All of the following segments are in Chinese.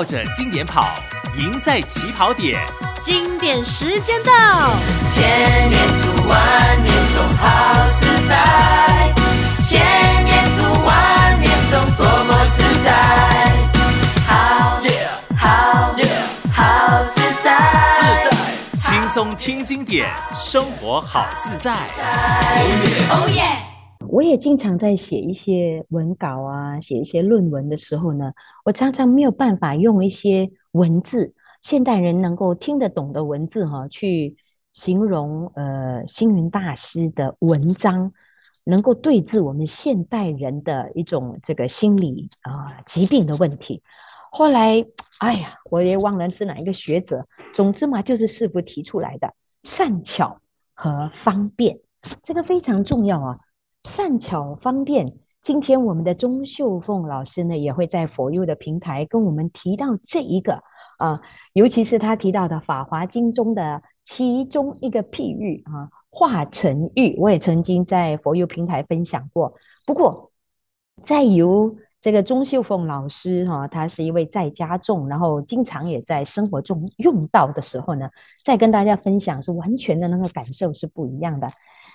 绕着经典跑，赢在起跑点。经典时间到，千年读万年诵，好自在。千年读万年诵，多么自在。好，好，好自在。自在，轻松听经典，生活好自在。哦耶！我也经常在写一些文稿啊，写一些论文的时候呢，我常常没有办法用一些文字，现代人能够听得懂的文字哈、去形容呃星云大师的文章，能够对治我们现代人的一种这个心理啊、疾病的问题。后来，哎呀，我也忘了是哪一个学者，总之嘛，就是师父提出来的善巧和方便，这个非常重要啊。善巧方便，今天我们的钟秀凤老师呢，也会在佛佑的平台跟我们提到这一个啊，尤其是他提到的《法华经》中的其中一个譬喻啊，化成喻，我也曾经在佛佑平台分享过。不过，再由这个钟秀凤老师哈、他是一位在家众，然后经常也在生活中用到的时候呢，再跟大家分享，是完全的那个感受是不一样的。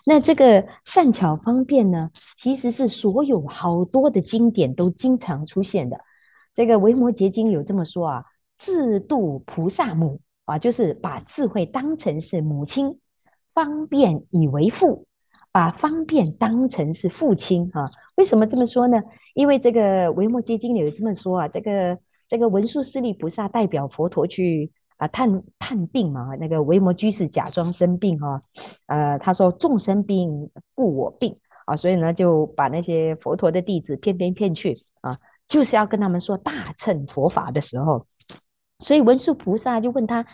那这个善巧方便呢，其实是所有好多的经典都经常出现的。这个《维摩诘经》有这么说啊：“智度菩萨母啊，就是把智慧当成是母亲，方便以为父，把方便当成是父亲啊。”为什么这么说呢？因为这个《维摩诘经》有这么说啊：“这个这个文殊师利菩萨代表佛陀去。”啊，探探病嘛，那个维摩居士假装生病哈、呃，他说众生病故我病啊，所以呢就把那些佛陀的弟子骗骗骗去啊，就是要跟他们说大乘佛法的时候，所以文殊菩萨就问他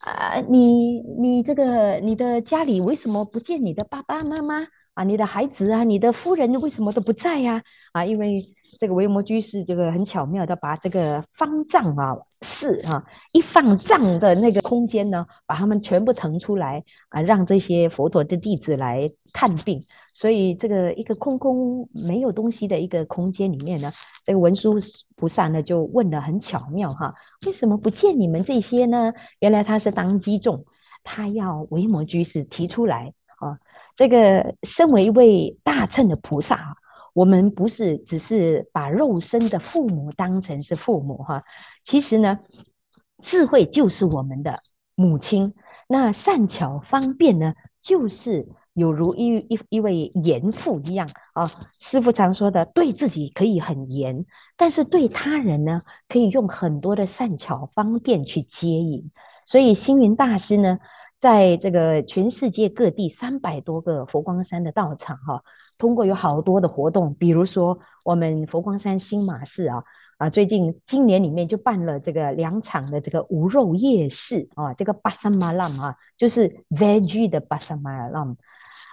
啊，你你这个你的家里为什么不见你的爸爸妈妈？啊，你的孩子啊，你的夫人为什么都不在呀？啊，因为这个维摩居士这个很巧妙的把这个方丈啊室啊一放帐的那个空间呢，把他们全部腾出来啊，让这些佛陀的弟子来探病。所以这个一个空空没有东西的一个空间里面呢，这个文殊菩萨呢就问得很巧妙哈，为什么不见你们这些呢？原来他是当机众，他要维摩居士提出来。这个身为一位大乘的菩萨，我们不是只是把肉身的父母当成是父母哈，其实呢，智慧就是我们的母亲。那善巧方便呢，就是有如一一一位严父一样啊。师父常说的，对自己可以很严，但是对他人呢，可以用很多的善巧方便去接引。所以星云大师呢。在这个全世界各地三百多个佛光山的道场哈，通过有好多的活动，比如说我们佛光山新马寺啊啊，最近今年里面就办了这个两场的这个无肉夜市啊，这个巴萨马浪啊，就是 veggie 的巴萨马浪，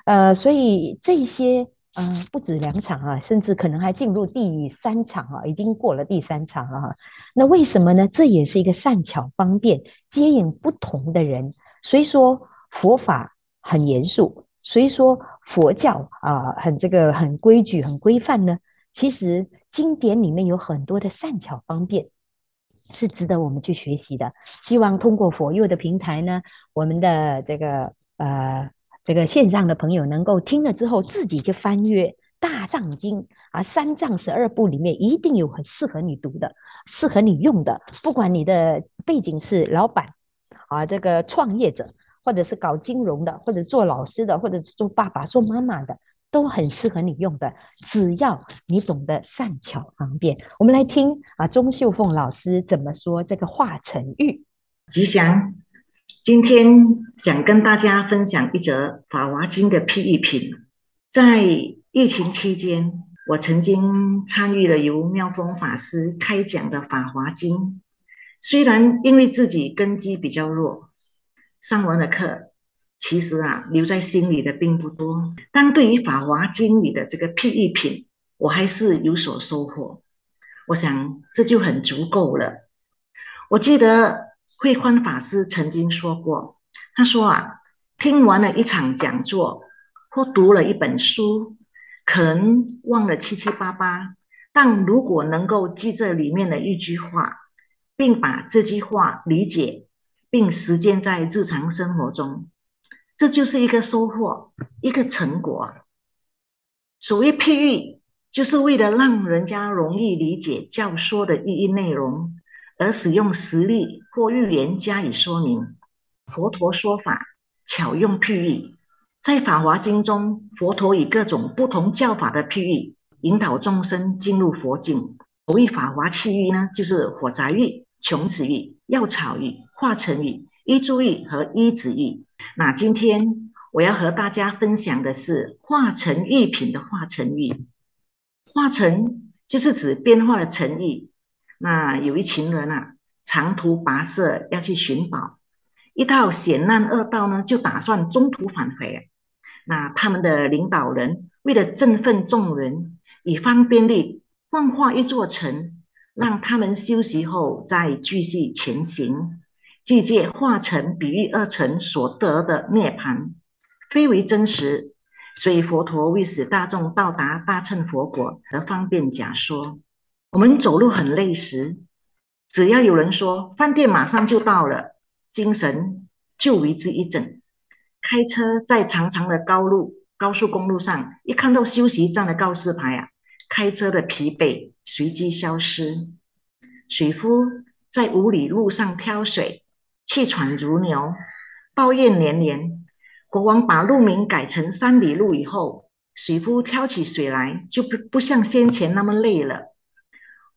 呃，所以这些嗯、呃、不止两场啊，甚至可能还进入第三场啊，已经过了第三场了哈。那为什么呢？这也是一个善巧方便接引不同的人。虽说佛法很严肃，虽说佛教啊很这个很规矩、很规范呢，其实经典里面有很多的善巧方便，是值得我们去学习的。希望通过佛佑的平台呢，我们的这个呃这个线上的朋友能够听了之后，自己去翻阅大藏经啊，三藏十二部里面一定有很适合你读的、适合你用的，不管你的背景是老板。啊，这个创业者，或者是搞金融的，或者做老师的，或者是做爸爸、做妈妈的，都很适合你用的。只要你懂得善巧方便，我们来听啊，钟秀凤老师怎么说这个华晨玉。吉祥，今天想跟大家分享一则《法华经》的譬喻品。在疫情期间，我曾经参与了由妙峰法师开讲的《法华经》。虽然因为自己根基比较弱，上完了课，其实啊留在心里的并不多。但对于《法华经》里的这个譬喻品，我还是有所收获。我想这就很足够了。我记得慧宽法师曾经说过，他说啊，听完了一场讲座或读了一本书，可能忘了七七八八，但如果能够记这里面的一句话。并把这句话理解并实践在日常生活中，这就是一个收获，一个成果。所谓譬喻，就是为了让人家容易理解教说的意义内容，而使用实例或寓言加以说明。佛陀说法巧用譬喻，在《法华经》中，佛陀以各种不同教法的譬喻，引导众生进入佛境。所谓法华七喻呢，就是火宅喻、穷子玉、药草玉、化城喻、依珠玉和一子玉。那今天。我要和大家分享的是化成玉品的化成玉。化成就是指变化的成玉。那有一群人啊，长途跋涉要去寻宝，一到险难恶道呢，就打算中途返回。那他们的领导人为了振奋众人，以方便力幻化一座城，让他们休息后再继续前行。即借化成比喻二乘所得的涅槃。非为真实，所以佛陀为使大众到达大乘佛国而方便假说。我们走路很累时，只要有人说饭店马上就到了，精神就为之一振。开车在长长的高路、高速公路上，一看到休息站的告示牌啊，开车的疲惫随即消失。水夫在五里路上挑水，气喘如牛，抱怨连连。国王把路名改成三里路以后，水夫挑起水来就不不像先前那么累了。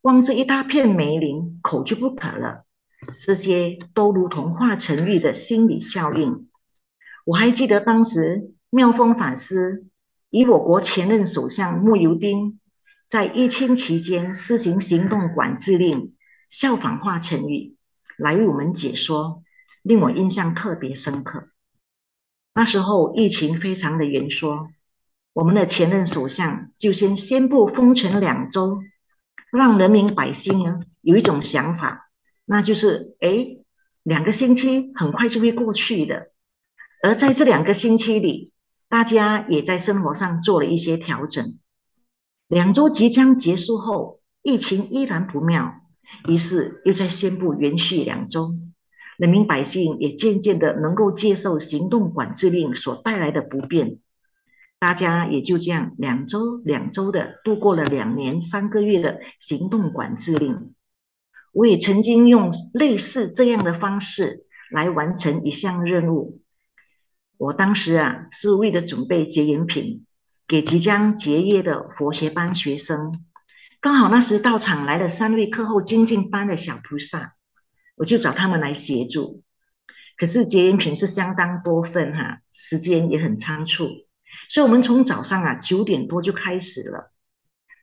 望着一大片梅林，口就不渴了。这些都如同华晨宇的心理效应。我还记得当时妙峰法师以我国前任首相慕尤丁在疫情期间施行行动管制令，效仿化城喻来为我们解说，令我印象特别深刻。那时候疫情非常的严说，我们的前任首相就先宣布封城两周，让人民百姓呢有一种想法，那就是哎，两个星期很快就会过去的。而在这两个星期里，大家也在生活上做了一些调整。两周即将结束后，疫情依然不妙，于是又再宣布延续两周。人民百姓也渐渐的能够接受行动管制令所带来的不便，大家也就这样两周两周的度过了两年三个月的行动管制令。我也曾经用类似这样的方式来完成一项任务。我当时啊是为了准备洁颜品给即将结业的佛学班学生，刚好那时到场来了三位课后精进班的小菩萨。我就找他们来协助，可是结缘品是相当多份哈，时间也很仓促，所以我们从早上啊九点多就开始了，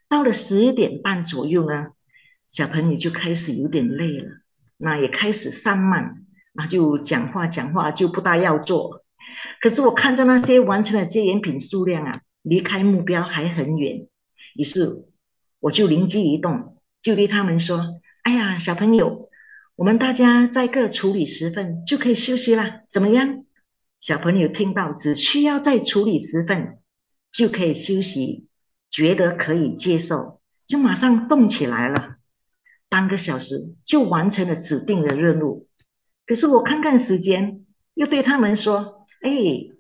到了十一点半左右呢，小朋友就开始有点累了，那也开始散漫，那就讲话讲话就不大要做，可是我看着那些完成的结缘品数量啊，离开目标还很远，于是我就灵机一动，就对他们说：“哎呀，小朋友。”我们大家在各处理十份就可以休息了，怎么样？小朋友听到只需要再处理十份就可以休息，觉得可以接受，就马上动起来了。半个小时就完成了指定的任务。可是我看看时间，又对他们说：“哎，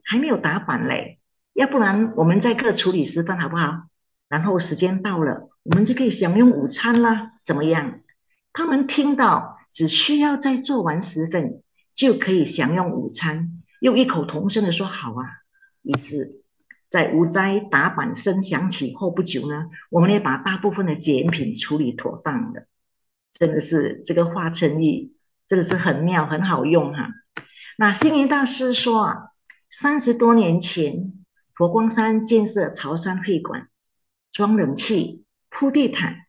还没有打板嘞，要不然我们再各处理十份好不好？然后时间到了，我们就可以享用午餐啦，怎么样？”他们听到。只需要再做完十份，就可以享用午餐，又异口同声的说：“好啊！”于是，在午斋打板声响起后不久呢，我们也把大部分的结缘品处理妥当了。真的是这个化城喻，真的是很妙，很好用哈、那星云大师说啊，三十多年前，佛光山建设潮山会馆，装冷气，铺地毯。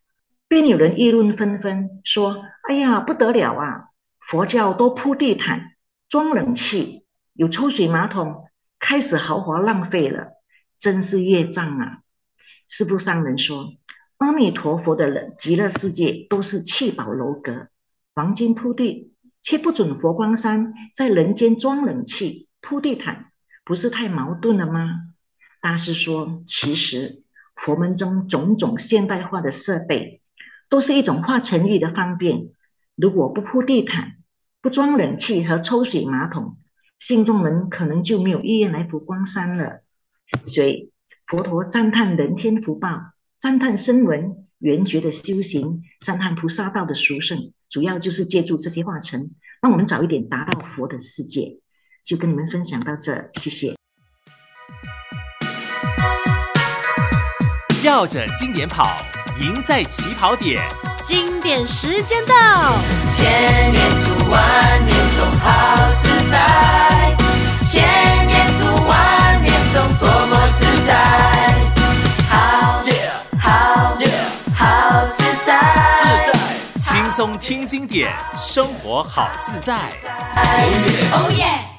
便有人议论纷纷，说：“哎呀，不得了啊！佛教都铺地毯、装冷气、有抽水马桶，开始豪华浪费了，真是业障啊！”师父上人说：“阿弥陀佛的人，极乐世界都是气宝楼阁、黄金铺地，却不准佛光山在人间装冷气、铺地毯，不是太矛盾了吗？”大师说：“其实佛门中种种现代化的设备。”都是一种化城喻的方便，如果不铺地毯，不装冷气和抽水马桶，信众们可能就没有意愿来佛光山了。所以佛陀赞叹人天福报，赞叹声闻缘觉的修行，赞叹菩萨道的殊胜，主要就是借助这些化尘，让我们早一点达到佛的世界。就跟你们分享到这，谢谢。绕着经典跑，赢在起跑点。经典时间到，千年读万年松，好自在。千年读万年松，多么自在。好，好，好自在。自在，轻松听经典，生活好自在。哦耶哦耶！